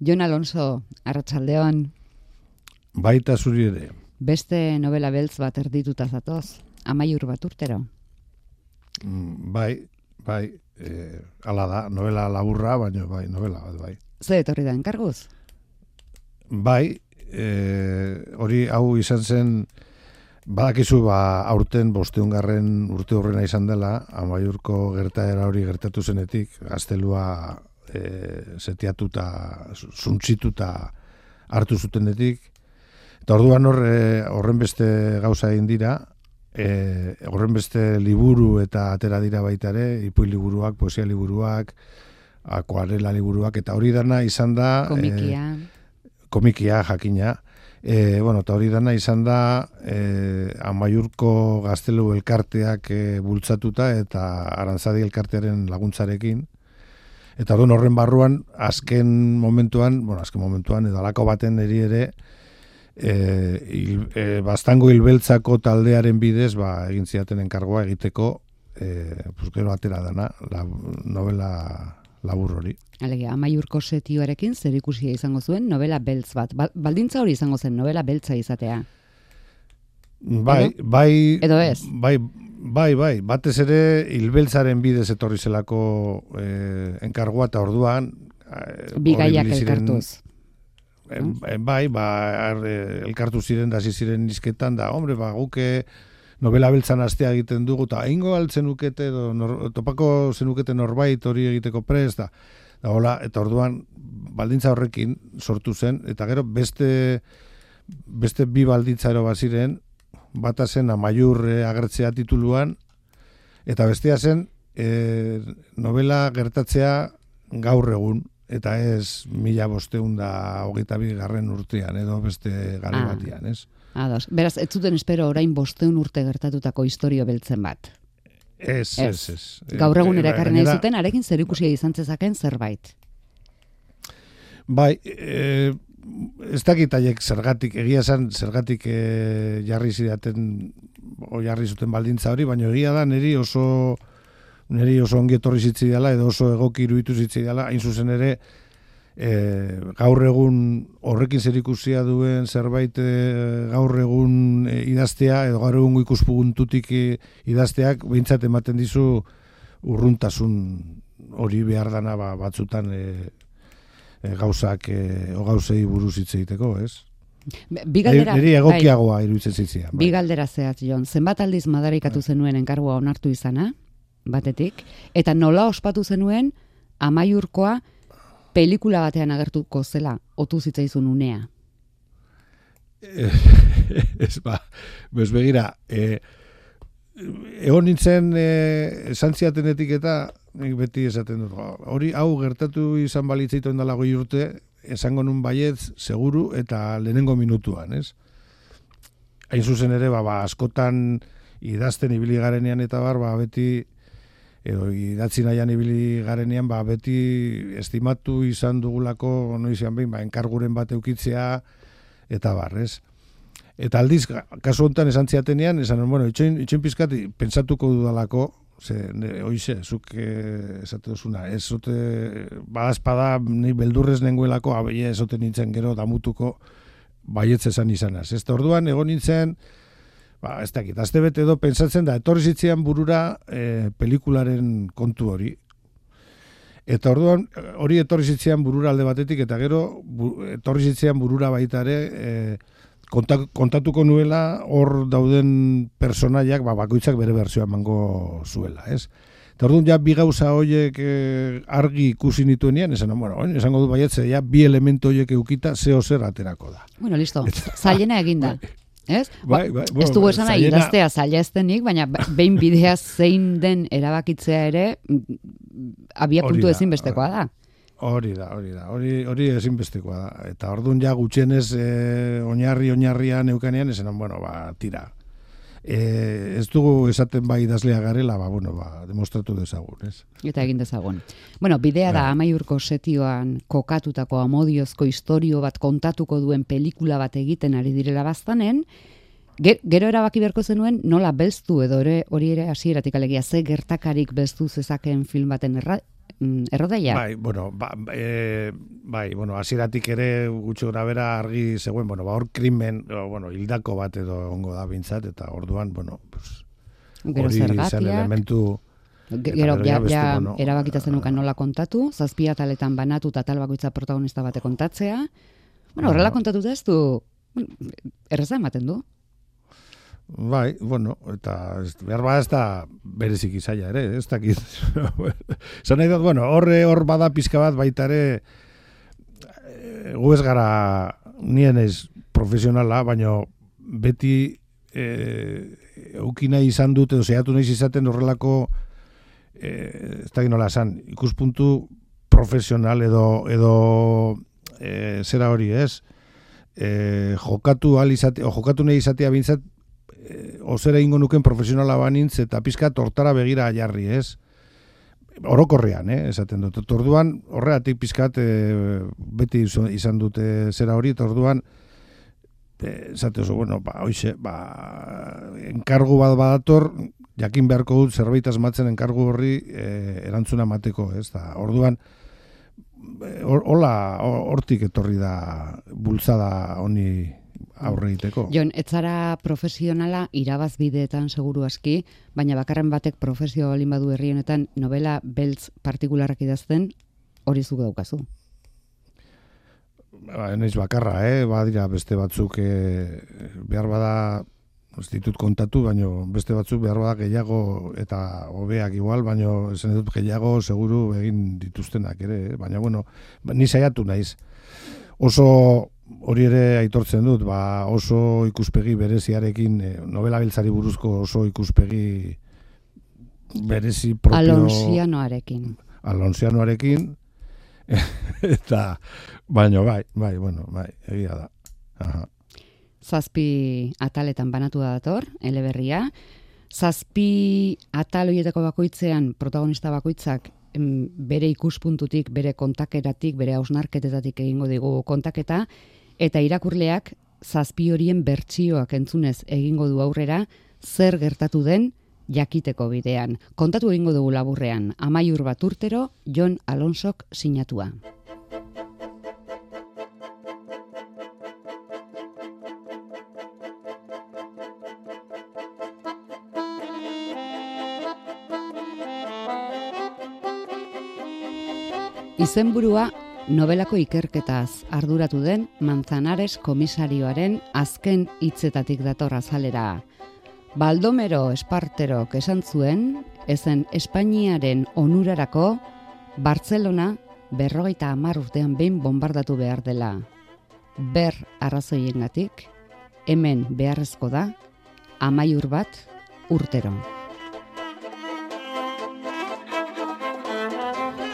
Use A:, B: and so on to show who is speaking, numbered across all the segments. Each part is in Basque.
A: Jon Alonso, arratsaldeon.
B: Baita zuri ere.
A: Beste novela beltz bat erdituta zatoz, amaiur bat urtero.
B: Mm, bai, bai, e, ala da, novela laburra, baina bai, novela bat, bai.
A: Ze etorri da enkarguz?
B: Bai, e, hori hau izan zen, badakizu ba, aurten bosteungarren urte horrena izan dela, amaiurko gertaera hori gertatu zenetik, gaztelua e, setiatuta, zuntzituta hartu zutenetik, eta orduan horre, horren beste gauza egin dira, e, horren beste liburu eta atera dira baita ere, ipui liburuak, poesia liburuak, akuarela liburuak, eta hori dana izan da...
A: Komikia.
B: E, komikia, jakina. E, bueno, eta hori dana izan da e, amaiurko gaztelu elkarteak e, bultzatuta eta arantzadi elkartearen laguntzarekin. Eta orduan horren barruan, azken momentuan, bueno, azken momentuan, edo alako baten eri ere, e, il, e, bastango hilbeltzako taldearen bidez ba, egin ziaten enkargoa egiteko e, pues, gero atera dana la, novela labur hori.
A: Alegia, amaiurko setioarekin zer ikusia izango zuen novela beltz bat. Ba, baldintza hori izango zen novela beltza izatea.
B: Bai,
A: edo?
B: bai,
A: edo ez?
B: Bai, bai, bai, batez ere hilbeltzaren bidez etorri zelako eh, enkargoa eta orduan
A: eh, bigaiak elkartuz.
B: E, bai, ba, elkartu ziren, da ziren izketan, da, hombre, ba, guke novela beltzan astea egiten dugu, eta ingo altzen ukete, edo, nor, topako zenukete norbait hori egiteko prez, da, da, hola, eta orduan, baldintza horrekin sortu zen, eta gero beste, beste bi baldintza ero baziren, bata zen amaiur agertzea tituluan, eta bestea zen, e, novela gertatzea gaur egun, eta ez mila bosteun da hogeita garren urtean, edo beste gare ah. batian, ez?
A: Ados. Beraz, ez zuten espero orain bosteun urte gertatutako historio beltzen bat.
B: Ez, ez, ez.
A: Gaur egun karren nahi zuten, arekin zer ikusia izan zezaken zerbait.
B: Bai, e, ez dakit aiek zergatik, egia esan zergatik e, jarri zidaten, o jarri zuten baldintza hori, baina egia da, niri oso niri oso ongi etorri zitzi dela, edo oso egoki iruditu zitzi dela, hain zuzen ere, e, gaur egun horrekin zer ikusia duen zerbait e, gaur egun e, idaztea, edo gaur egun ikuspuguntutik e, idazteak, behintzat ematen dizu urruntasun hori behar dana ba, batzutan e, gauzak, e, gauzei buruz hitz egiteko, ez?
A: Bigaldera,
B: Neri egokiagoa bai, iruditzen zitzia.
A: Bai. Bigaldera zehat, Jon. Zenbat aldiz madarikatu bai. zenuen enkargua onartu izana? batetik, eta nola ospatu zenuen amaiurkoa pelikula batean agertuko zela, otu zitzaizun unea.
B: ez ba, bez begira, e, egon nintzen e, esan ziatenetik eta beti esaten dut, hori hau gertatu izan balitzaitu endala goi urte, esango nun baietz, seguru eta lehenengo minutuan, ez? Hain zuzen ere, ba, ba, askotan idazten ibili garenean eta bar, ba, beti edo idatzi nahian ibili garenean, ba, beti estimatu izan dugulako, noizian behin, ba, enkarguren bat eukitzea, eta barrez. Eta aldiz, kasu honetan esan ziatenean, esan, bueno, itxoin, itxoin pizkati, pentsatuko dudalako, ze, ne, oize, zuk eh, esate duzuna, ez zote, badazpada, ni beldurrez nengoelako, abeie, ez zote nintzen gero damutuko, baietz esan izanaz. Ez orduan, egon nintzen, ba, ez dakit, azte bete edo pensatzen da, etorri zitzean burura e, pelikularen kontu hori. Eta orduan, hori etorri zitzean burura alde batetik, eta gero, bu, etorri zitzean burura baita ere, e, kontatuko nuela hor dauden personaiak, ba, bakoitzak bere berzioa emango zuela, ez? Eta orduan, ja, bi gauza horiek e, argi ikusi nituenean, esan, bueno, esango du baietze, ja, bi elementu horiek eukita, zeo zer aterako da.
A: Bueno, listo, zailena eginda. Bai ez?
B: Bai, bai,
A: ba, ez dugu esan nahi, idaztea zaila estenik, baina behin bidea zein den erabakitzea ere, abia puntu ezin bestekoa da.
B: Hori da, hori da, hori, hori ezinbestekoa da. Eta orduan ja gutxienez e, oinarri oinarrian eukanean, esan, bueno, ba, tira, e, ez dugu esaten bai idazlea garela, ba, bueno, ba, demostratu dezagun, ez?
A: Eta egin dezagun. Bueno, bidea da bai. amaiurko setioan kokatutako amodiozko historio bat kontatuko duen pelikula bat egiten ari direla baztanen, gero erabaki beharko zenuen nola belztu edo ere hori ere hasieratik alegia ze gertakarik belztu zezakeen film baten erra, mm, errodaia.
B: Bai, bueno, ba, e, bai, bueno, hasieratik ere gutxo grabera argi zegoen, bueno, ba, hor krimen, bueno, hildako bat edo ongo da bintzat, eta orduan, bueno, pues,
A: Gero
B: hori zen
A: zergatiak.
B: elementu...
A: Gero, ja,
B: ja bueno,
A: erabakita zenukan nola kontatu, zazpi ataletan banatu eta tal bakoitza protagonista bate kontatzea. Bueno, horrela
B: Aha.
A: kontatuta ez du, bueno, erraza ematen du.
B: Bai, bueno, eta ez, behar bada ez da berezik izaia ere, ez dakit. Zan nahi dut, bueno, horre hor bada pizka bat baita ere, e, gu ez gara nien ez profesionala, baino beti e, eukina izan dut, edo zehatu nahi izaten horrelako, e, ez dakit nola esan, ikuspuntu profesional edo, edo e, zera hori, ez? E, jokatu al izate, o jokatu nahi izatea bintzat, ozera ingo nuken profesionala banintz eta pizka tortara begira jarri, ez? Orokorrean, eh, esaten dut. Eta Orduan, horregatik pizkat e, beti izo- izan dute zera hori, eta orduan, e, esate oso, bueno, ba, hoize, ba, enkargu bat badator, jakin beharko dut zerbait asmatzen enkargu horri e, erantzuna emateko, ez? Da, orduan, hola, ho- hortik etorri da bultzada honi aurre egiteko.
A: Jon, ez zara profesionala irabaz bideetan seguru aski, baina bakarren batek profesio balin badu herri honetan novela beltz partikularrak idazten hori zuk daukazu.
B: ba, naiz bakarra, eh? badira beste batzuk eh, behar bada ez ditut kontatu, baino beste batzuk behar bada gehiago eta hobeak igual, baino esan dut gehiago seguru egin dituztenak ere, eh? baina bueno, ba, ni saiatu naiz. Oso hori ere aitortzen dut, ba, oso ikuspegi bereziarekin, eh, novela beltzari buruzko oso ikuspegi berezi propio
A: Alonsianoarekin.
B: Alonsianoarekin eta baino bai, bai, bueno, bai, egia da. Aha.
A: Zazpi ataletan banatu da dator, eleberria. Zazpi atal horietako bakoitzean protagonista bakoitzak bere ikuspuntutik, bere kontakeratik, bere hausnarketetatik egingo digu kontaketa, eta irakurleak zazpi horien bertsioak entzunez egingo du aurrera, zer gertatu den jakiteko bidean. Kontatu egingo dugu laburrean, amaiur bat urtero, Jon Alonsok sinatua. Izenburua nobelako ikerketaz arduratu den Manzanares komisarioaren azken hitzetatik dator azalera. Baldomero Esparterok esan zuen, ezen Espainiaren onurarako Bartzelona berrogeita hamar urtean behin bombardatu behar dela. Ber arrazoiengatik, hemen beharrezko da, amaiur bat urtero.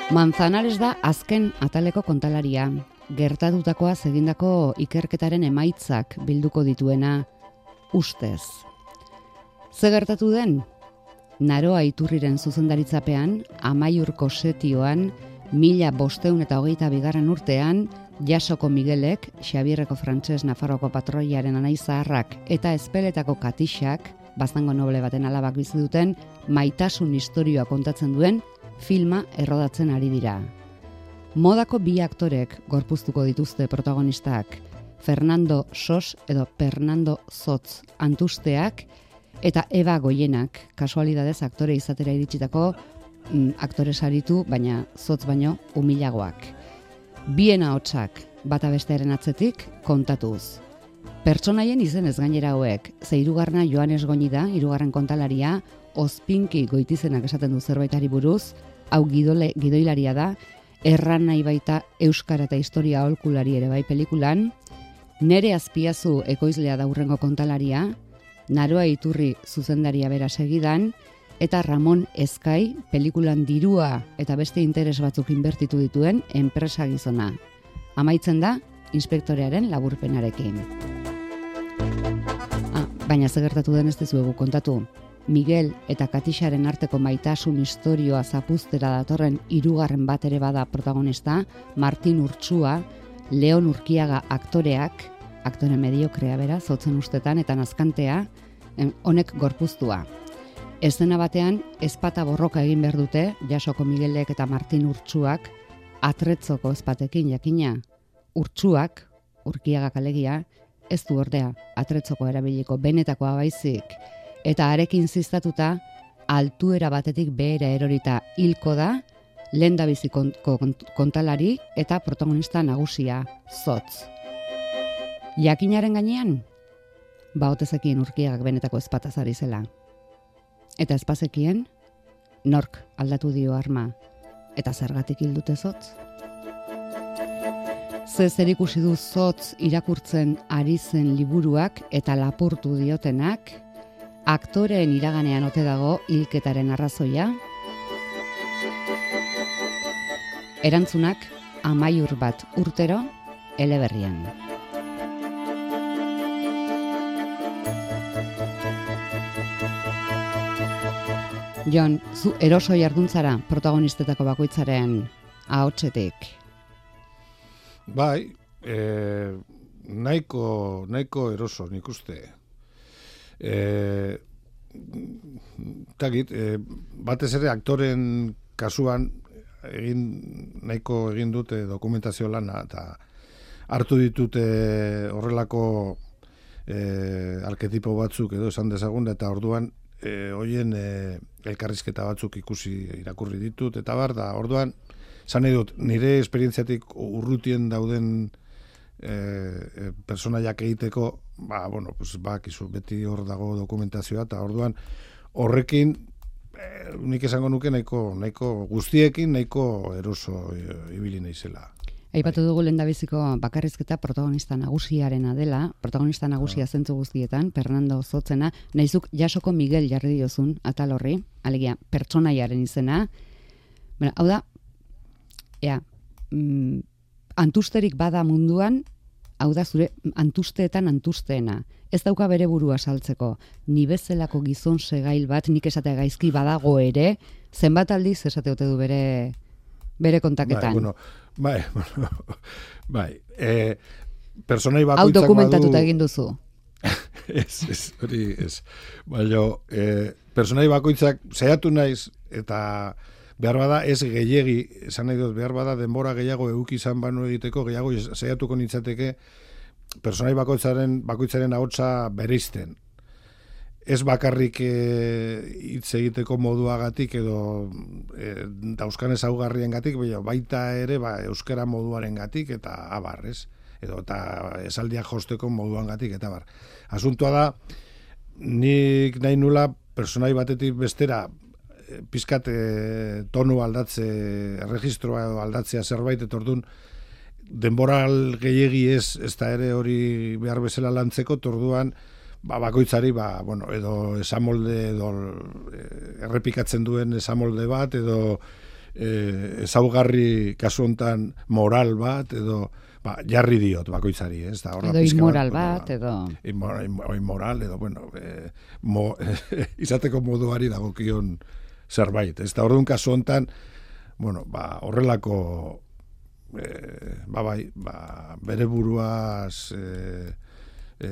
A: Manzanares da azken ataleko kontalaria. Gertatutakoa egindako ikerketaren emaitzak bilduko dituena ustez. Ze gertatu den? Naroa iturriren zuzendaritzapean, amaiurko setioan, mila bosteun eta hogeita bigarren urtean, Jasoko Miguelek, Xabierreko frantses Nafarroko patroiaren anaizaharrak eta espeletako katixak, baztango noble baten alabak bizi duten, maitasun historioa kontatzen duen filma errodatzen ari dira. Modako bi aktorek gorpuztuko dituzte protagonistak, Fernando Sos edo Fernando Zotz antusteak eta Eva Goienak, kasualidadez aktore izatera iritsitako mm, aktore saritu, baina zotz baino humilagoak. Bien ahotsak bata bestearen atzetik kontatuz. Pertsonaien izen ez gainera hauek, ze hirugarrena Joanes Goñi da, hirugarren kontalaria, ospinki goitizenak esaten du zerbaitari buruz, hau gidole, gidoilaria da, erran nahi baita Euskara eta Historia aholkulari ere bai pelikulan, nere azpiazu ekoizlea da hurrengo kontalaria, Naroa Iturri zuzendaria bera segidan, eta Ramon Ezkai pelikulan dirua eta beste interes batzuk inbertitu dituen enpresa gizona. Amaitzen da, inspektorearen laburpenarekin. Ah, baina ze gertatu den ez dizuegu kontatu. Miguel eta Katixaren arteko maitasun historioa zapuztera datorren hirugarren bat ere bada protagonista, Martin Urtsua, Leon Urkiaga aktoreak, aktore mediokrea bera, zotzen ustetan eta nazkantea, honek gorpuztua. Estena batean, ezpata borroka egin behar dute, jasoko Miguelek eta Martin Urtsuak, atretzoko ezpatekin jakina. Urtsuak, urkiagak alegia, ez du ordea, atretzoko erabiliko benetakoa baizik. Eta arekin ziztatuta, altuera batetik behera erorita hilko da, lehen da kontalari eta protagonista nagusia, zotz. Jakinaren gainean, ba otezekien urkiagak benetako ezpatazari zela. Eta espazekien, nork aldatu dio arma, eta zergatik hildute zotz? Ze zer ikusi du zotz irakurtzen ari zen liburuak eta lapurtu diotenak, aktoreen iraganean ote dago hilketaren arrazoia? Erantzunak amaiur bat urtero eleberrian. Jon, zu eroso jarduntzara protagonistetako bakoitzaren ahotsetik.
B: Bai, e, nahiko, nahiko eroso nik uste. E, tagit, e, batez ere aktoren kasuan egin nahiko egin dute dokumentazio lana eta hartu ditute horrelako e, arketipo batzuk edo esan dezagun eta orduan e, hoien e, elkarrizketa batzuk ikusi irakurri ditut eta bar da orduan esan dut nire esperientziatik urrutien dauden e, e, personaiak egiteko ba bueno pues bakizu beti hor dago dokumentazioa eta orduan horrekin e, nik esango nuke nahiko nahiko guztiekin nahiko eroso e, ibili naizela
A: Aipatu dugu lendabiziko bakarrizketa protagonista nagusiarena dela, protagonista nagusia no. zentzu guztietan, Fernando Zotzena, naizuk jasoko Miguel jarri diozun, atal horri, alegia, pertsonaiaren izena. Bueno, hau da, ea, mm, antusterik bada munduan, hau da zure antusteetan antusteena. Ez dauka bere burua saltzeko, ni bezalako gizon segail bat, nik esatea gaizki badago ere, zenbat aldiz esate du bere bere kontaketan.
B: Bai, bueno, bai, bueno, bai. E, personai bakoitzak
A: badu... dokumentatuta egin duzu.
B: ez, ez, hori, ez. Baina, e, personai bakoitzak saiatu naiz, eta behar bada ez gehiegi, esan nahi dut, behar bada denbora gehiago euki izan banu egiteko, gehiago saiatuko nintzateke, personai bakoitzaren, bakoitzaren ahotsa bereizten ez bakarrik eh, hitz egiteko moduagatik edo e, dauzkan ezaugarriengatik, baita ere ba, euskara moduarengatik eta abar, ez? Edo eta esaldia josteko moduangatik eta bar. Asuntua da, nik nahi nula personai batetik bestera eh, pizkat tonu aldatze, registroa aldatzea zerbait, eta orduan, denboral gehiegi ez, ez da ere hori behar bezala lantzeko, torduan, ba, bakoitzari ba, bueno, edo esamolde edo eh, errepikatzen duen esamolde bat edo e, ezaugarri kasu hontan moral bat edo ba, jarri diot bakoitzari, ez da
A: Edo inmoral bat, edo
B: inmoral edo bueno, e, mo, izateko moduari dagokion zerbait, ez da orduan kasu hontan bueno, ba, horrelako e, ba, bai, ba, bere buruaz e, e,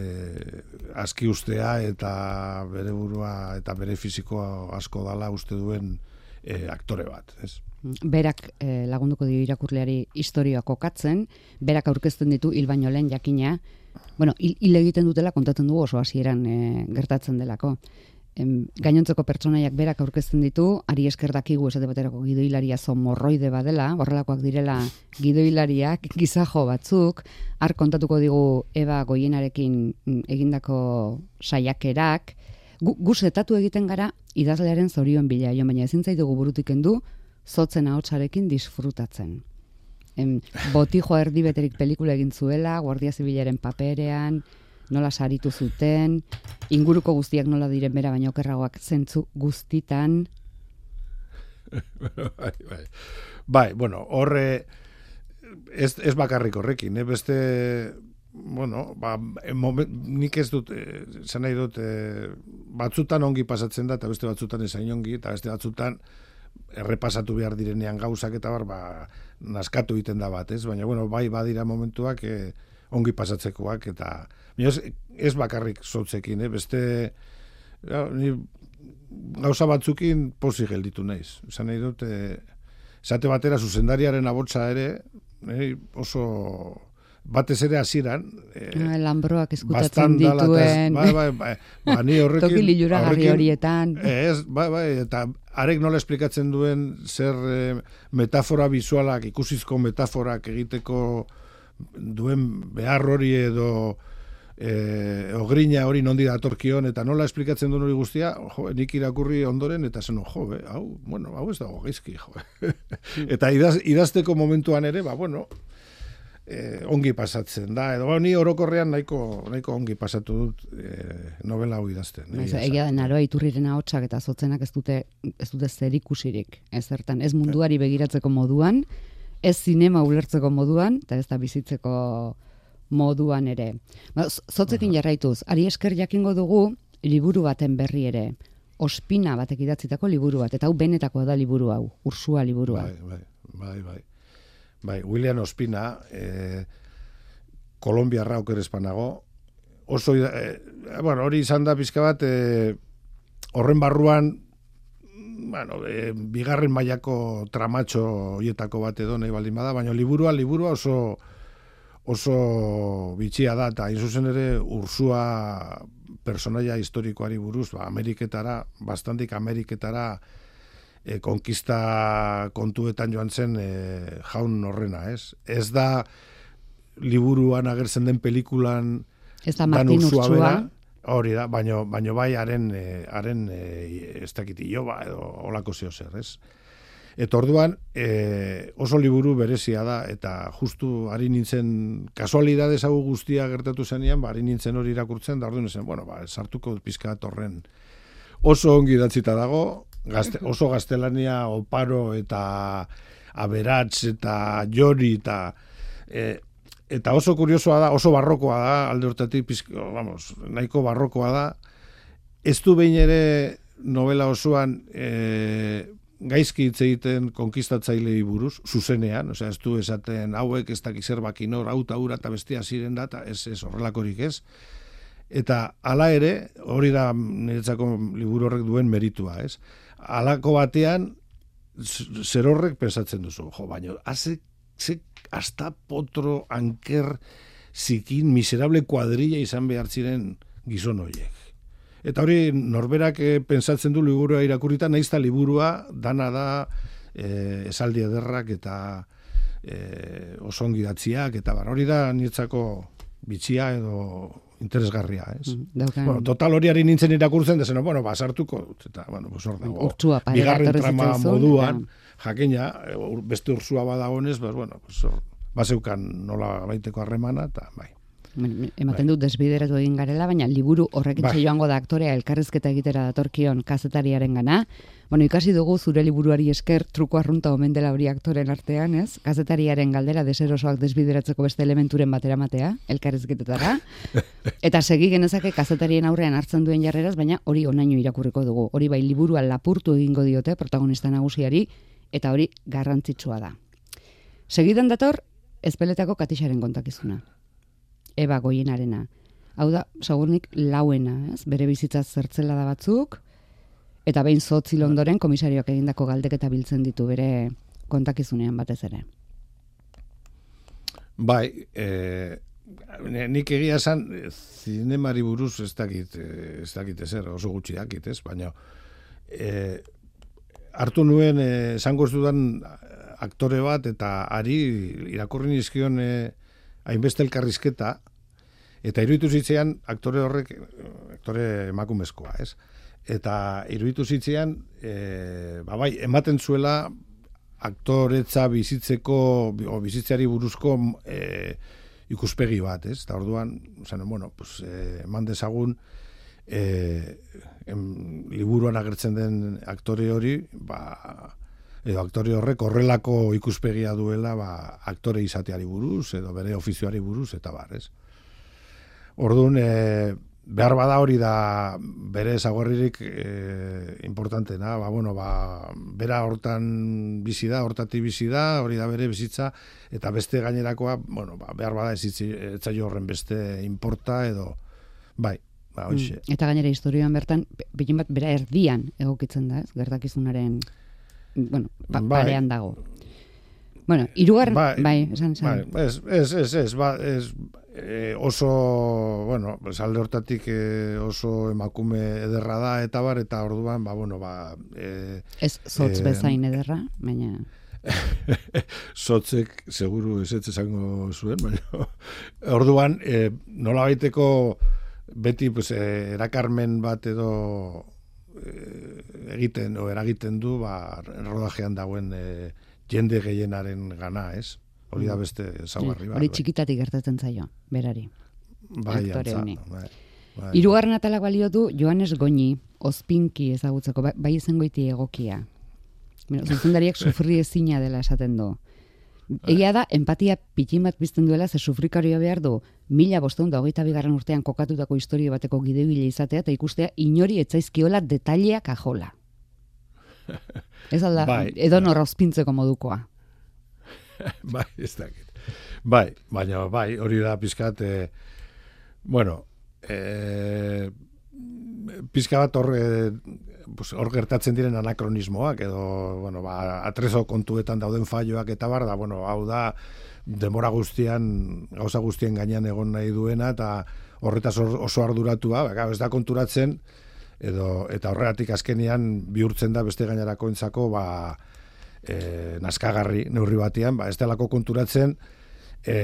B: aski ustea eta bere burua eta bere fisikoa asko dala uste duen e, aktore bat, ez?
A: Berak e, lagunduko dio irakurleari historia kokatzen, berak aurkezten ditu hil baino lehen jakina, bueno, hil, egiten dutela kontatzen dugu oso hasieran e, gertatzen delako em, gainontzeko pertsonaiak berak aurkezten ditu, ari esker dakigu esate baterako gidoilaria zo morroide badela, horrelakoak direla gidoilariak, gizajo batzuk, har kontatuko digu Eba Goienarekin mm, egindako saiakerak, gu, gu egiten gara idazlearen zorioen bila, jo, baina ezin zaitugu burutik endu, zotzen ahotsarekin disfrutatzen. Em, botijo erdi beterik pelikula egin zuela, Guardia Zibilaren paperean, nola saritu zuten, inguruko guztiak nola diren bera baino okerragoak zentzu guztitan.
B: bai, bai. bai, bueno, horre ez, ez bakarrik horrekin, eh? beste bueno, ba, nik ez dut, eh, nahi dut, eh, batzutan ongi pasatzen da, eta beste batzutan ezain ongi, eta beste batzutan errepasatu behar direnean gauzak eta bar, ba, naskatu egiten da bat, ez? Baina, bueno, bai badira momentuak eh, ongi pasatzekoak, eta ez, ez bakarrik zotzekin, eh? beste, ja, ni gauza batzukin posi gelditu naiz. Esan nahi dut, e, esate batera zuzendariaren abotsa ere, e, oso batez ere hasieran
A: e, lambroak eskutatzen dituen
B: bai, bai, bai, ba, ni horrekin
A: toki lilura horietan
B: ez, bai, bai, eta arek nola esplikatzen duen zer e, metafora bizualak ikusizko metaforak egiteko duen behar hori edo e, ogrina hori nondi datorkion eta nola esplikatzen duen hori guztia, jo, nik irakurri ondoren eta zen, jo, be, hau, bueno, hau ez dago gaizki, jo. eta idaz, idazteko momentuan ere, ba, bueno, e, ongi pasatzen da, edo ba, ni orokorrean nahiko, nahiko ongi pasatu dut e, novela hau idazten.
A: Ez, egia da, naroa iturriren ahotsak eta zotzenak ez dute, ez dute zer ikusirik, ez zertan, ez munduari begiratzeko moduan, ez zinema ulertzeko moduan, eta ez da bizitzeko moduan ere. Ba, zotzekin jarraituz, ari esker jakingo dugu liburu baten berri ere. Ospina batek idatzitako liburu bat, eta hau benetakoa da liburu hau, ursua liburua.
B: Bai, bai, bai, bai. Bai, William Ospina, eh, Kolombiarra oker espanago, oso, eh, bueno, hori izan da pizka bat, eh, horren barruan, bueno, eh, bigarren mailako tramatxo hietako bat edo nahi baldin bada, baina liburua, liburua oso, oso bitxia da, eta zuzen ere ursua personaia historikoari buruz, ba, Ameriketara, bastantik Ameriketara e, konkista kontuetan joan zen e, jaun horrena, ez? Ez da liburuan agertzen den pelikulan
A: ez da Martin Ursua,
B: hori da, baino, baino bai haren, e, haren e, ez dakiti jo, ba, edo olako zeo zer, ez? Eta orduan e, oso liburu berezia da eta justu ari nintzen kasualidades hau guztia gertatu zenean, ba, ari nintzen hori irakurtzen da orduan zen, bueno, ba, sartuko pizka horren. Oso ongi datzita dago, gazte, oso gaztelania oparo eta aberatz eta jori eta e, eta oso kuriosoa da, oso barrokoa da, alde hortatik pizko, vamos, nahiko barrokoa da, ez du behin ere novela osoan e, gaizki hitz egiten konkistatzailei buruz, zuzenean, osea, ez du esaten hauek ez dakiz zerbaki nor, hau ta eta bestia ziren data, ez, ez horrelakorik ez. Eta hala ere, hori da niretzako liburu horrek duen meritua, ez? Halako batean, zer horrek pensatzen duzu, jo, baina, haze, ze, hasta potro, anker, zikin, miserable kuadrilla izan behar ziren gizon horiek. Eta hori norberak e, pentsatzen du liburua irakurita, naiz liburua dana da e, esaldi ederrak eta e, oso ongidatziak, eta bar, hori da nietzako bitxia edo interesgarria, ez? Mm, bueno, total hori ari nintzen irakurtzen, dezen, bueno, basartuko dut, eta, bueno, pues hor dago, bigarren trama moduan, jakina, beste ursua badagonez, pues, bueno, pues hor, baseukan nola baiteko harremana, eta, bai
A: ematen dut desbideratu egin garela, baina liburu horrekin bai. joango da aktorea elkarrizketa egitera datorkion kazetariaren gana. Bueno, ikasi dugu zure liburuari esker truko arrunta omen dela hori aktoren artean, ez? Kazetariaren galdera deserosoak desbideratzeko beste elementuren batera matea, elkarrizketetara. Eta segi genezake kazetarien aurrean hartzen duen jarreraz, baina hori onaino irakurriko dugu. Hori bai liburua lapurtu egingo diote protagonista nagusiari, eta hori garrantzitsua da. Segidan dator, ezpeletako katixaren kontakizuna. Eba goienarena. Hau da, sagurnik lauena, ez? Bere bizitza zertzela da batzuk, eta behin zotzi ondoren komisarioak egindako galdek eta biltzen ditu bere kontakizunean batez ere.
B: Bai, e, nik egia esan, zinemari buruz ez dakit, ez dakit ezer, oso gutxi dakit, ez? Baina, e, hartu nuen, esango dudan aktore bat, eta ari irakurri nizkion, e, hainbeste elkarrizketa, eta iruditu zitzean aktore horrek, aktore emakumezkoa, ez? Eta iruditu zitzean, e, ba bai, ematen zuela aktoretza bizitzeko, o bizitzeari buruzko e, ikuspegi bat, ez? Eta orduan, zen, bueno, pues, e, eman dezagun, e, em, liburuan agertzen den aktore hori, ba, edo aktore horrek horrelako ikuspegia duela ba, aktore izateari buruz, edo bere ofizioari buruz, eta bar, ez? Orduan, e, behar bada hori da bere zaguerririk e, importantena, ba, bueno, ba, bera hortan bizi da, hortati bizi da, hori da bere bizitza, eta beste gainerakoa, bueno, ba, behar bada ez horren beste importa, edo, bai, ba, hoxe.
A: Mm. Eta gainera historioan bertan, bilin bat bera erdian egokitzen da, ez? Gertakizunaren, bueno, pa,
B: Bai.
A: parean dago. Bueno, irugarren, bai,
B: Bai,
A: esan, esan.
B: Bai, ez, ez, ez, ez, ba, ez, eh, oso, bueno, pues alde hortatik eh, oso emakume ederra da, eta bar, eta orduan, ba, bueno, ba, eh,
A: Ez zotz
B: eh,
A: bezain ederra, baina...
B: sotzek seguru ez ez esango zuen, baina orduan e, nola baiteko beti pues, e, erakarmen bat edo e, egiten o eragiten du ba, rodajean dagoen e, jende gehienaren gana, ez? Hori da beste zaugarri bat.
A: Hori txikitatik gertatzen zaio, berari.
B: bai, antza, bai, bai.
A: Hirugarren atalak balio du Joanes Goñi, ospinki ezagutzeko, bai, bai izangoiti egokia. Zuzendariak sufri ezina dela esaten du. Egia da, empatia pitin bat bizten duela, ze sufrikarioa behar du, mila bosteun da hogeita bigarren urtean kokatutako historia bateko gideugile izatea, eta ikustea inori etzaizkiola detaileak ajola. Ez alda,
B: Bai,
A: edo nor ospintzeko modukoa.
B: bai, ez dakit. Bai, baina bai, hori da pizkat, e, bueno, e, pizka bat hor, e, pues, hor gertatzen diren anakronismoak, edo, bueno, ba, atrezo kontuetan dauden falloak eta bar, da, bueno, hau da, demora guztian, gauza guztien gainean egon nahi duena, eta horretaz or- oso arduratua, ba, ez da konturatzen, edo, eta horregatik azkenean bihurtzen da beste gainerako entzako, ba, e, naskagarri neurri batean, ba, ez delako konturatzen e,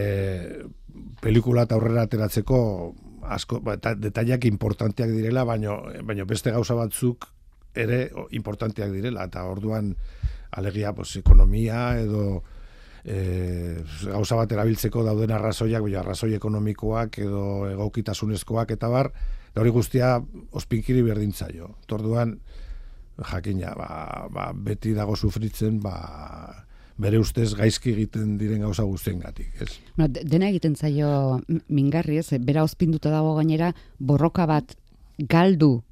B: pelikula eta aurrera ateratzeko asko, ba, eta detailak importanteak direla, baino, baino beste gauza batzuk ere importanteak direla, eta orduan alegia pues, ekonomia edo e, gauza bat erabiltzeko dauden arrazoiak, baina arrazoi ekonomikoak edo egokitasunezkoak eta bar, eta hori guztia ospinkiri berdintzaio. Orduan, jakina, ba, ba, beti dago sufritzen, ba, bere ustez gaizki egiten diren gauza guztiengatik, ez?
A: Bueno, de- dena egiten zaio mingarri ez, bera ospinduta dago gainera borroka bat galdu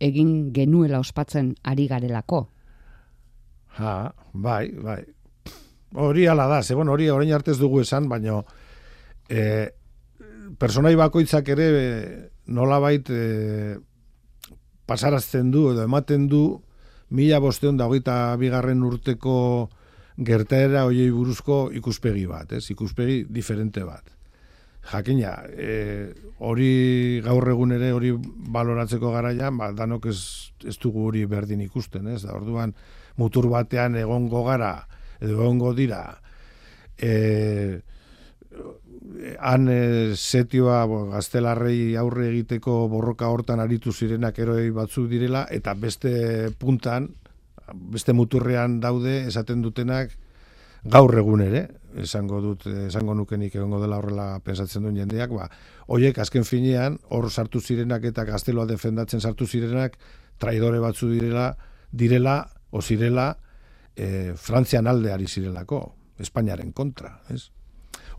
A: egin genuela ospatzen ari garelako.
B: Ha, bai, bai. Hori ala da, ze, bueno, hori orain arte ez dugu esan, baino e, personai bakoitzak ere e, nolabait e, pasarazten du edo ematen du mila bosteon da hogeita bigarren urteko gertaera hoiei buruzko ikuspegi bat, ez? Ikuspegi diferente bat. Jakina, e, hori gaur egun ere hori baloratzeko garaian, ba, danok ez, ez dugu hori berdin ikusten, ez? Da, orduan, mutur batean egongo gara, edo egongo dira, e, han e, setioa bo, gaztelarrei aurre egiteko borroka hortan aritu zirenak eroi batzuk direla, eta beste puntan, beste muturrean daude esaten dutenak gaur egun ere, esango dut, esango nukenik egongo dela horrela pensatzen duen jendeak, ba, hoiek azken finean, hor sartu zirenak eta gazteloa defendatzen sartu zirenak, traidore batzu direla, direla, o zirela, e, Frantzian alde ari zirelako, Espainiaren kontra, ez?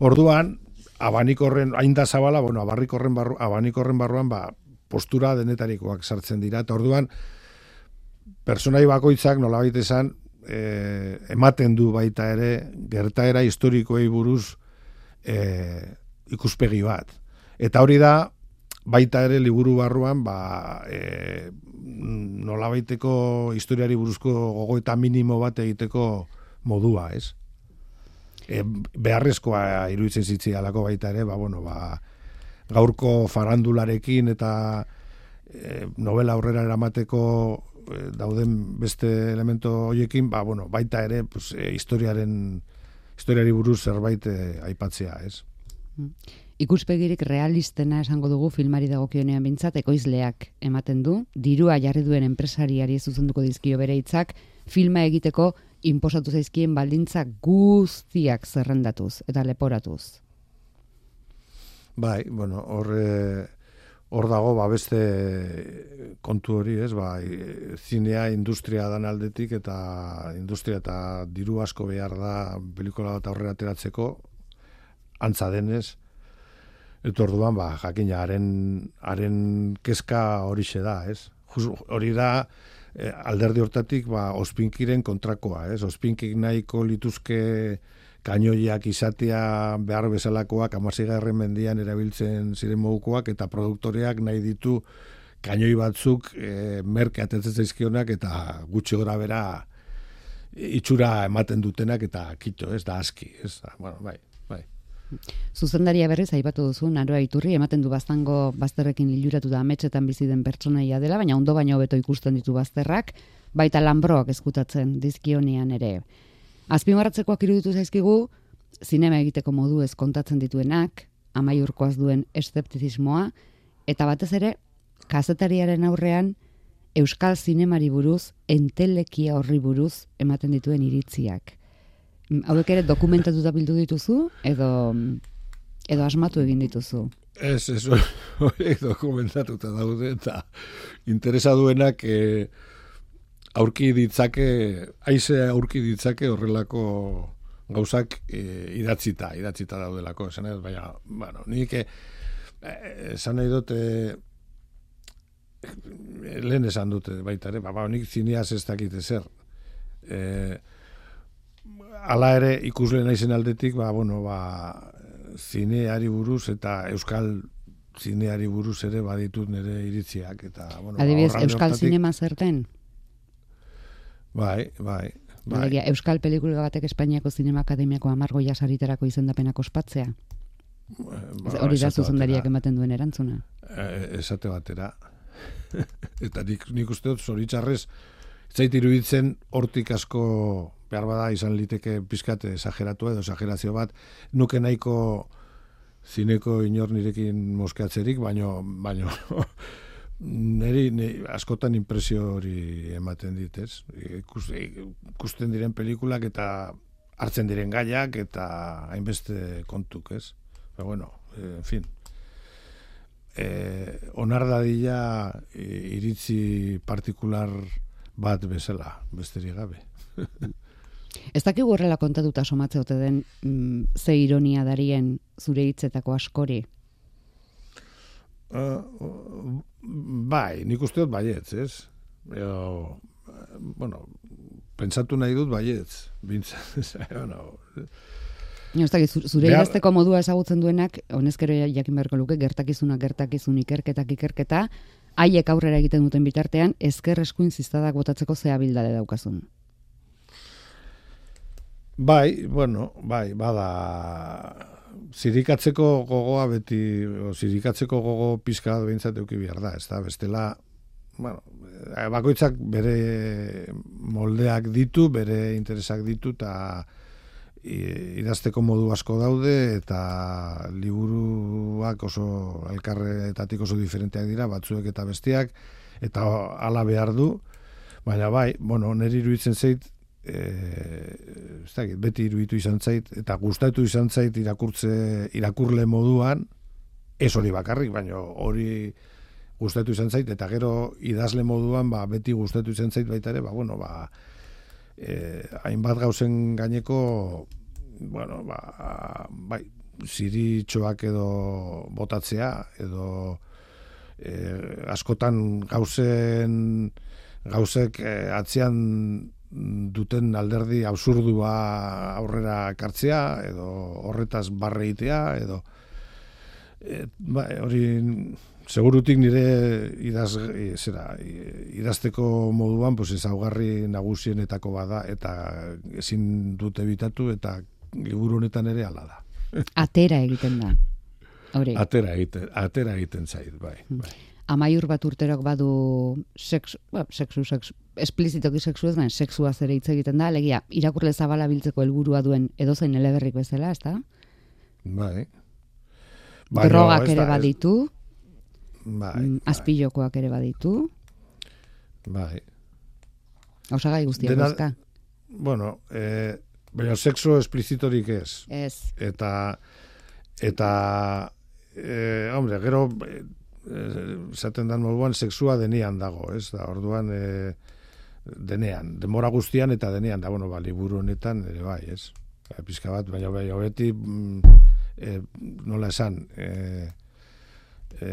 B: Orduan, abanik horren, hain da zabala, bueno, abarrik horren barru, abanik barruan, ba, postura denetarikoak sartzen dira, eta orduan, personai bakoitzak nolabait esan, e, ematen du baita ere, gertaera historikoei buruz e, ikuspegi bat. Eta hori da, baita ere liburu barruan, ba, e, nolabaiteko historiari buruzko gogoeta minimo bat egiteko modua, ez? E, beharrezkoa iruditzen zitzialako baita ere, ba, bueno, ba, gaurko farandularekin eta e, novela aurrera eramateko e, dauden beste elemento hoiekin, ba, bueno, baita ere pues, e, historiaren historiari buruz zerbait e, aipatzea, ez?
A: Ikuspegirik realistena esango dugu filmari dagokionean bintzat ekoizleak ematen du, dirua jarri duen enpresariari zuzenduko dizkio bere hitzak, filma egiteko inposatu zaizkien baldintza guztiak zerrendatuz eta leporatuz.
B: Bai, bueno, hor hor dago ba beste kontu hori, ez? Ba, zinea industria dan aldetik eta industria eta diru asko behar da pelikula bat aurrera ateratzeko antza denez. Eta orduan, ba, jakina, haren, kezka horixe da, ez? Hori da, eh, alderdi hortatik, ba, ospinkiren kontrakoa, ez? Ospinkik nahiko lituzke kainoiak izatea behar bezalakoak amazigarren mendian erabiltzen ziren mogukoak eta produktoreak nahi ditu kainoi batzuk e, merke atetzen zaizkionak eta gutxi gora bera itxura ematen dutenak eta kito, ez da aski, ez da, bueno, bai.
A: Zuzendaria berriz aipatu duzu, naroa iturri, ematen du baztango bazterrekin iluratu da ametsetan bizi den pertsonaia dela, baina ondo baino hobeto ikusten ditu bazterrak, baita lanbroak eskutatzen dizkionian ere. Azpimarratzekoak iruditu zaizkigu, zinema egiteko modu ez kontatzen dituenak, amaiurkoaz duen eszeptizismoa, eta batez ere, kazetariaren aurrean, euskal zinemari buruz, entelekia horri buruz, ematen dituen iritziak. Hauek ere dokumentatuta bildu dituzu, edo, edo asmatu egin dituzu?
B: Ez, ez, hori dokumentatuta daude, eta interesa duenak e, aurki ditzake, aize aurki ditzake horrelako gauzak e, idatzita, idatzita daudelako, esan ez, baina, bueno, nik e, esan nahi dute, lehen esan dute baita ere, ba, ba nik zineaz ez dakite zer. E, ala ere ikusle naizen aldetik, ba, bueno, ba, zineari buruz eta euskal zineari buruz ere baditut nire iritziak. Eta, bueno,
A: ba, Adibidez, euskal zinema zerten?
B: Bai, bai. Bai.
A: Euskal pelikula batek Espainiako Zinema Akademiako amargoia sariterako izendapenak ospatzea? Ba, hori da zuzendariak ematen duen erantzuna.
B: E, esate batera. eta nik, nik uste dut zoritxarrez zait iruditzen hortik asko behar bada izan liteke pizkate esageratu edo esagerazio bat. Nuke nahiko zineko inor nirekin moskatzerik baino baino neri, askotan impresio hori ematen ditez ikusten diren pelikulak eta hartzen diren gaiak eta hainbeste kontuk ez? Pero bueno, en fin, eh, onar dadila iritzi partikular bat bezala, besterik gabe.
A: Ez dakik horrela kontatuta somatze ote den mm, ze ironia darien zure hitzetako askori?
B: Uh, bai, nik uste dut baietz, ez? Eo, bueno, pentsatu nahi dut baietz. Bintzat, bueno,
A: Ja, zure idazteko modua ezagutzen duenak, honezkero jakin beharko luke, gertakizunak gertakizun ikerketak ikerketa, haiek aurrera egiten duten bitartean, ezker eskuin ziztadak botatzeko zea bildade daukazun.
B: Bai, bueno, bai, bada, zirikatzeko gogoa beti, o, zirikatzeko gogo pizka behintzat euki behar da, ez da, bestela, bueno, eh, bakoitzak bere moldeak ditu, bere interesak ditu, eta idazteko modu asko daude eta liburuak oso elkarretatik oso diferenteak dira, batzuek eta bestiak, eta hala behar du, baina bai, bueno, niri iruditzen zait, e, dakit, beti iruditu izan zait, eta gustatu izan zait irakurtze, irakurle moduan, ez hori bakarrik, baina hori gustatu izan zait, eta gero idazle moduan, ba, beti gustatu izan zait baita ere, ba, bueno, ba, eh, hainbat gauzen gaineko bueno, ba, bai, ziritxoak edo botatzea edo eh, askotan gauzen gauzek eh, atzean duten alderdi absurdua aurrera kartzea edo horretaz barreitea edo eh, ba, hori segurutik nire idaz, zera, idazteko moduan pues ezaugarri nagusienetako bada eta ezin dute bitatu eta liburu honetan ere hala da.
A: Atera egiten da. Hori.
B: Atera egiten, atera egiten zait, bai. Bai.
A: Amaiur bat urterok badu sexu, ba, sexu, sexu, esplizitoki sexu ez, sexua zere hitz egiten da, alegia, irakurle zabala biltzeko helburua duen edozein eleberrik bezala, ez da?
B: Bai.
A: Drogak ere baditu,
B: bai, mm,
A: bai. azpilokoak ere baditu.
B: Bai.
A: Osagai guztiak Dena,
B: Bueno, eh, baina sexo esplizitorik ez.
A: Ez.
B: Eta, eta, eh, hombre, gero, eh, zaten dan moduan, sexua denean dago, ez? Da, orduan, eh, denean, demora guztian eta denean, da, bueno, ba, liburu honetan, ere bai, ez? Ba, pizka bat, baina, baina, beti, mm, eh, nola esan, eh, e,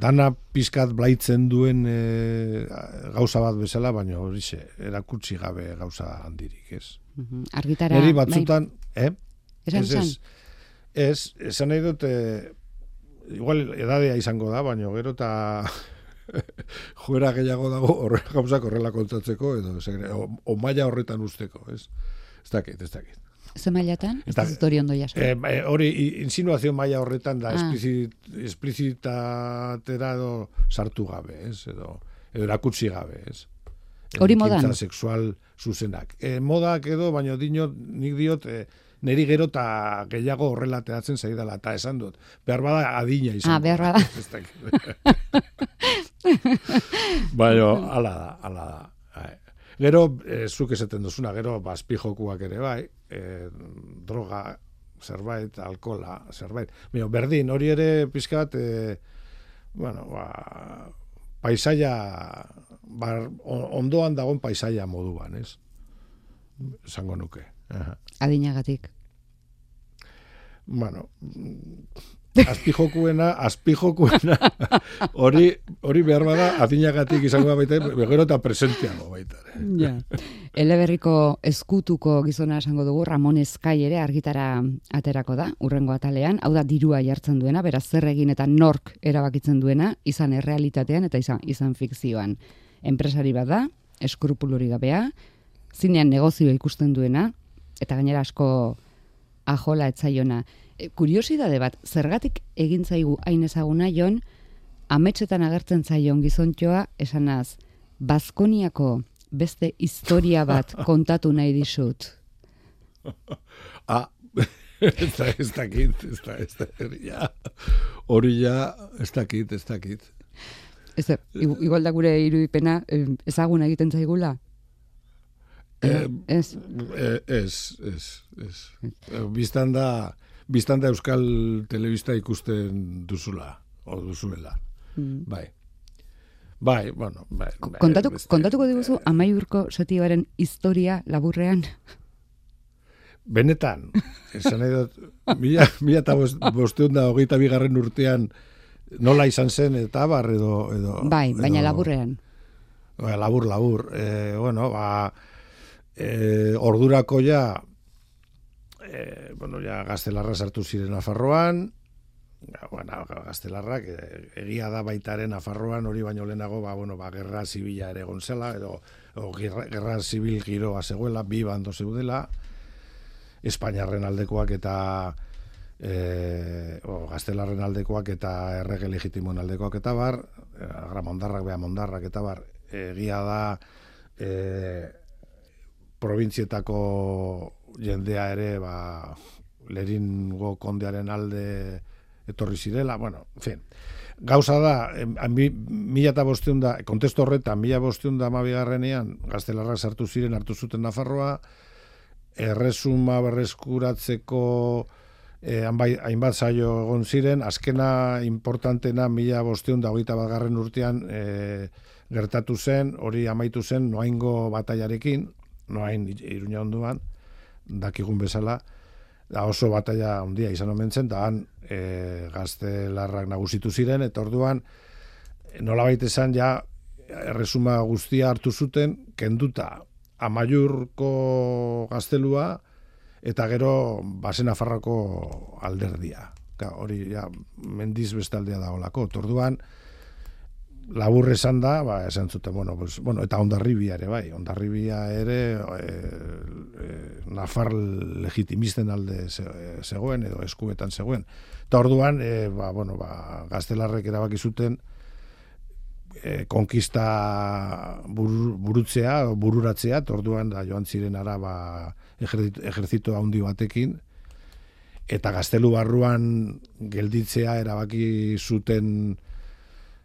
B: dana pizkat blaitzen duen e, gauza bat bezala, baina hori ze, erakutsi gabe gauza handirik, ez?
A: Mhm. Argitara,
B: Neri
A: bai.
B: batzutan, eh?
A: Esan,
B: ez, ez, ez, esan nahi dut, eh, igual edadea izango da, baina gero eta joera gehiago dago horrela gauzak horrela kontatzeko, edo zegre, o, o maila horretan usteko, ez? Ez dakit, ez dakit.
A: Ze mailatan? Ez dut hori ondo jaso.
B: Eh, eh, hori, insinuazio maila horretan da,
A: Ah.
B: esplicit, esplizitatera edo sartu gabe, ez? Edo, edo erakutsi gabe, ez?
A: Hori modan?
B: Ekintza sexual zuzenak. E, modak edo, baina dinot, nik diot, e, neri gero eta gehiago horrela teatzen zaidala, eta esan dut. Behar bada adina izan.
A: Ah, behar bada.
B: Baina, ala da, ala da. Gero, e, zuk esaten duzuna, gero, bazpi jokuak ere bai, e, droga, zerbait, alkola, zerbait. Baina, berdin, hori ere pizka bat, e, bueno, ba, paisaia, bar, ondoan dagoen paisaia moduan, ez? Esango nuke. Aha.
A: Adinagatik.
B: Bueno, azpijokuena, azpijokuena, hori, hori behar bada, adinagatik izango da baita, gero eta presenteago baita. ere.
A: Ja. Eleberriko eskutuko gizona esango dugu Ramon Eskai ere argitara aterako da, urrengo atalean, hau da dirua jartzen duena, beraz zer egin eta nork erabakitzen duena, izan errealitatean eta izan, izan fikzioan. Enpresari bat da, eskrupuluri gabea, zinean negozioa ikusten duena, eta gainera asko ajola etzaiona. E, kuriosidade bat, zergatik egin zaigu hain ezaguna jon, ametsetan agertzen zaion gizontxoa esanaz, Baskoniako beste historia bat kontatu nahi dizut.
B: Ah, ez da, ez dakit, ez da, ez da, ja, hori ja, ez dakit, ez dakit.
A: Ez, da, igu- igual da gure irudipena ezaguna egiten zaigula?
B: Eh,
A: Ez,
B: Eh, ez, ez, ez. Eh, Bistan da, bistan da Euskal Telebista ikusten duzula, o duzuela.
A: Mm.
B: Bai. Bai, bueno, bai. bai,
A: kontatu,
B: beste-
A: kontatuko diguzu amaiurko setioaren historia laburrean?
B: Benetan, esan nahi dut, mila, mila eta bost- bosteun da hogeita bigarren urtean nola izan zen eta bar edo... edo
A: Bai, baina
B: edo-
A: laburrean.
B: Ba, labur, labur. E, bueno, ba, e, ordurako ja, e, bueno, ja gaztelarra sartu ziren Nafarroan, ja, bueno, gaztelarrak e, egia da baitaren Nafarroan hori baino lehenago, ba, bueno, ba, gerra zibila ere egon zela, edo, edo gerra, gerra zibil giroa zegoela, bi bando zeudela, Espainiarren aldekoak eta e, o, gaztelarren aldekoak eta errege legitimoen aldekoak eta bar, agramondarrak, bea mondarrak eta bar, egia da e, provintzietako jendea ere ba, leringo kondearen alde etorri zirela, bueno, en fin. Gauza da, mila eta bosteun da, kontesto horretan, mila bosteun da amabigarrenean, gaztelarrak sartu ziren hartu zuten Nafarroa, erresuma berreskuratzeko eh, hainbat saio egon ziren, azkena importantena mila bosteun da hogeita bat garren urtean eh, gertatu zen, hori amaitu zen noaingo bataiarekin, noain iruña onduan, dakigun bezala, da oso bataia handia izan omen zen, da han e, gaztelarrak nagusitu ziren, eta orduan nolabait esan ja erresuma guztia hartu zuten, kenduta amaiurko gaztelua, eta gero basen afarrako alderdia. Ka, hori ja, mendiz bestaldea da olako. Orduan, labur esan da, ba, esan zuten, bueno, pues, bueno, eta ondarribia ere, bai, ondarribia ere e, e, Nafar legitimisten alde ze- zegoen, edo eskuetan zegoen. Eta orduan, e, ba, bueno, ba, gaztelarrek erabaki zuten, e, konkista buru, burutzea, bururatzea, eta orduan da joan ziren ara ba, ejerzito handi batekin, eta gaztelu barruan gelditzea erabaki zuten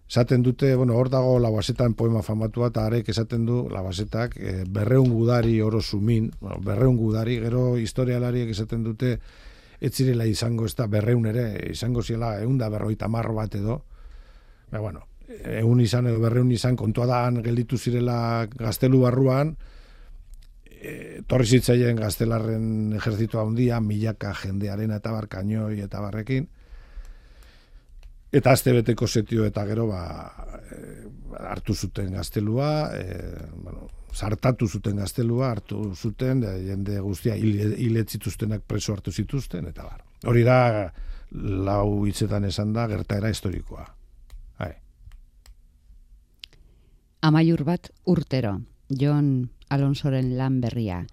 B: esaten dute, bueno, hor dago labasetan poema famatua, eta arek esaten du labasetak e, berreun gudari oro sumin, bueno, berreun gudari, gero historialariek esaten dute ez zirela izango ez da berreun ere, izango zirela egun da berroita marro bat edo, ba, bueno, egun izan edo berreun izan kontua da han gelditu zirela gaztelu barruan, e, torri zitzaien gaztelarren ejertzitoa handia, milaka jendearen eta bar kainoi eta barrekin, eta azte beteko setio eta gero ba, e, hartu zuten gaztelua, e, bueno, sartatu zuten gaztelua, hartu zuten, e, jende guztia hiletzituztenak preso hartu zituzten, eta bar. Hori da, lau hitzetan esan da, gertaera historikoa. Hai.
A: Amaiur bat urtero, Jon Alonsoren lan berria.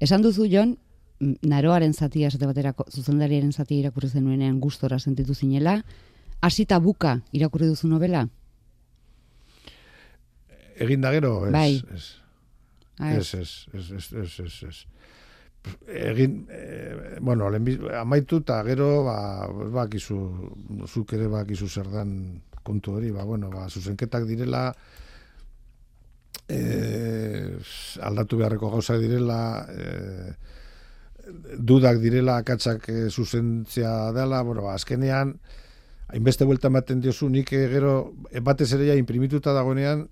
A: Esan duzu, Jon, naroaren zatia, esate baterako, zuzendariaren zatia irakurri zenuenean gustora sentitu zinela, hasita buka irakurri duzu novela?
B: Egin da gero, ez.
A: Bai.
B: Ez, ez, ez, ez, ez, ez, ez. Egin, eh, bueno, lehenbiz, amaitu eta gero, ba, bakizu, zuk ere bakizu zer dan kontu hori, ba, bueno, ba, zuzenketak direla, eh, aldatu beharreko gauza direla, eh, dudak direla akatsak e, zuzentzea dela, bueno, ba, azkenean, hainbeste buelta ematen diozu, nik e, gero, e, batez ere ja imprimituta dagoenean,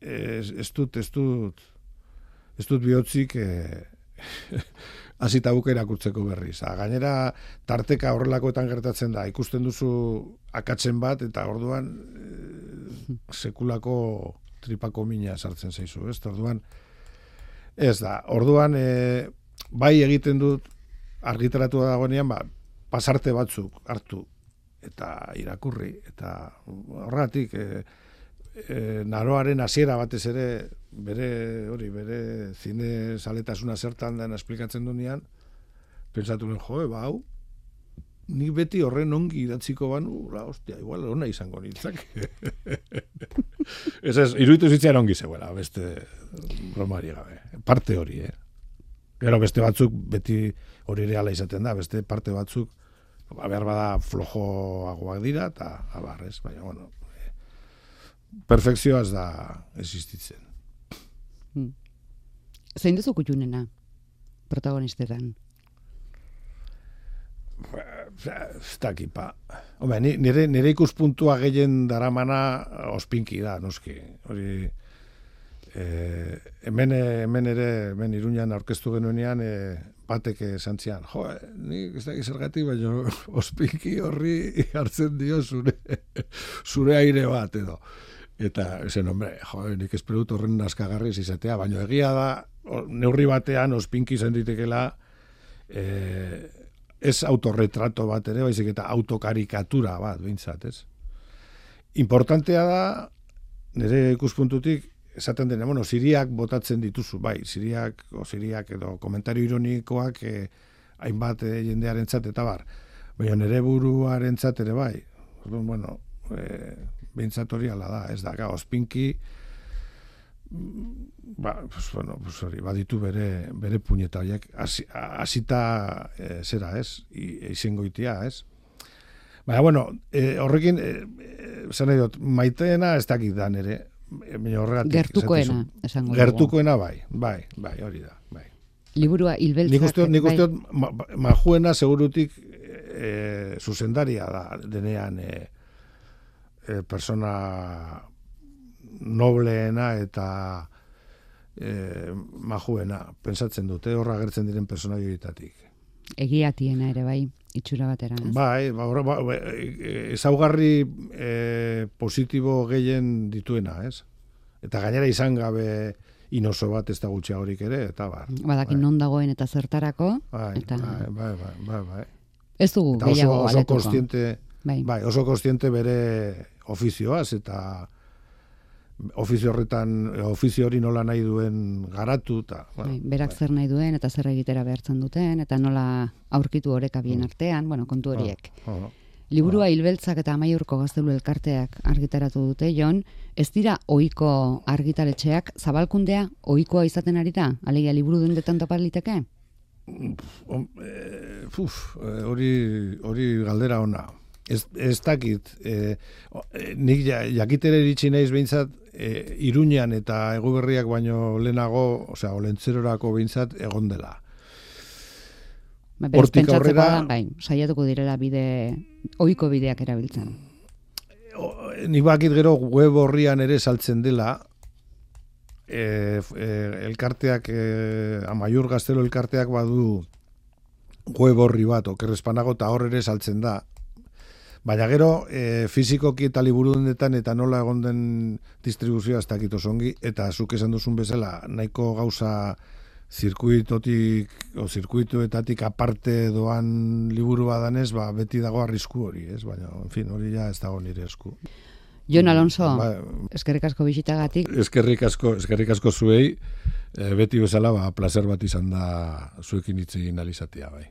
B: ez, ez dut, ez dut, ez dut bihotzik, e, hasita buka irakurtzeko berriz. A, gainera, tarteka horrelakoetan gertatzen da, ikusten duzu akatzen bat, eta orduan e, sekulako tripako mina sartzen zaizu, ez? Orduan, ez da, orduan, e, bai egiten dut argitaratu dagoenean ba, pasarte batzuk hartu eta irakurri eta horregatik e, e, naroaren hasiera batez ere bere hori bere zine saletasuna zertan den esplikatzen duenean pentsatu nuen joe ba hau ni beti horren ongi idatziko banu, la hostia, igual ona izango nintzak. ez ez, iruditu zitzaren ongi zeuela, beste bromari gabe. Parte hori, eh? Gero beste batzuk beti hori ere ala izaten da, beste parte batzuk ba, behar bada flojoagoak dira, eta abar, ez, baina, bueno, e, perfekzioa ez da existitzen.
A: Hmm. Zein duzu kutxunena protagonistetan?
B: Ez dakipa. Hombre, nire, nire ikuspuntua gehien daramana ospinki da, noski. Hori, e, hemen, hemen ere, hemen iruñan aurkeztu genuenean, e, batek esan zian, jo, e, ni ez da gizergati, baina ospinki horri hartzen dio zure, zure aire bat edo. Eta, esen, hombre, jo, nik esperut horren naskagarriz izatea, baina egia da, neurri batean ospinki zenditekela, e, ez autorretrato bat ere, baizik eta autokarikatura bat, bintzat, ez? Importantea da, nire ikuspuntutik, esaten dena, bueno, siriak botatzen dituzu, bai, siriak, o siriak edo komentario ironikoak eh, hainbat eh, jendearen eta bar. Baina nere buruaren ere bai. Orduan, bueno, eh, bintzat hori ala da, ez da, ga, ospinki, ba, pues, bueno, pues hori, baditu bere, bere puñeta horiek, hasita eh, zera, ez, izango itia, ez. Baina, bueno, eh, horrekin, eh, eh, zan dut, maiteena ez dakit da nere.
A: Gertukoena, esango
B: Gertukoena bai, bai, bai, hori da, bai.
A: Liburua hilbeltzak.
B: Nik uste, nik uste, bai. majuena segurutik e, zuzendaria da, denean e, e, persona nobleena eta e, majuena, pensatzen dute, horra gertzen diren persona joitatik.
A: Egiatiena ere bai itxura batera. Ez?
B: Bai, ba, ba, ba, ezaugarri e, positibo gehien dituena, ez? Eta gainera izan gabe inoso bat ez da horik ere, eta bar.
A: Badakin bai. non dagoen eta zertarako.
B: Bai,
A: eta...
B: bai, bai, bai, bai, bai.
A: Ez dugu
B: eta oso,
A: gehiago
B: oso konstiente,
A: bai.
B: bai, oso konstiente bere ofizioaz, eta ofizio horretan ofizio hori nola nahi duen garatu
A: bueno, bai, berak bai. zer nahi duen eta zer egitera behartzen duten eta nola aurkitu oreka bien mm. artean, bueno, kontu ah, horiek. Oh, oh, Liburua hilbeltzak eta amaiurko gaztelu elkarteak argitaratu dute, Jon, ez dira ohiko argitaletxeak zabalkundea ohikoa izaten ari da? Alegia liburu duen detan topaliteke?
B: Eh, hori hori galdera ona. Ez, ez dakit, e, nik jakitere iritsi naiz behintzat, e, Iruñan eta Eguberriak baino lehenago, osea, Olentzerorako behintzat egon dela.
A: Ba, Hortik aurrera, bai, saiatuko direla bide ohiko bideak erabiltzen.
B: Ni bakit gero web horrian ere saltzen dela, e, e, elkarteak, e, amaiur gaztelo elkarteak badu web horri bat, okerrezpanago, eta hor ere saltzen da. Baina gero, e, fizikoki eta liburu dendetan eta nola egon den distribuzioa ez dakit osongi, eta zuk esan duzun bezala, nahiko gauza zirkuitotik, o zirkuituetatik aparte doan liburu badanez, ba, beti dago arrisku hori, ez? Baina, en fin, hori ja ez dago nire esku.
A: Jon Alonso,
B: Ba,
A: eskerrik asko bisitagatik.
B: eskerrik asko, eskerrik asko zuei, e, beti bezala, ba, placer bat izan da zuekin hitz egin alizatia, bai.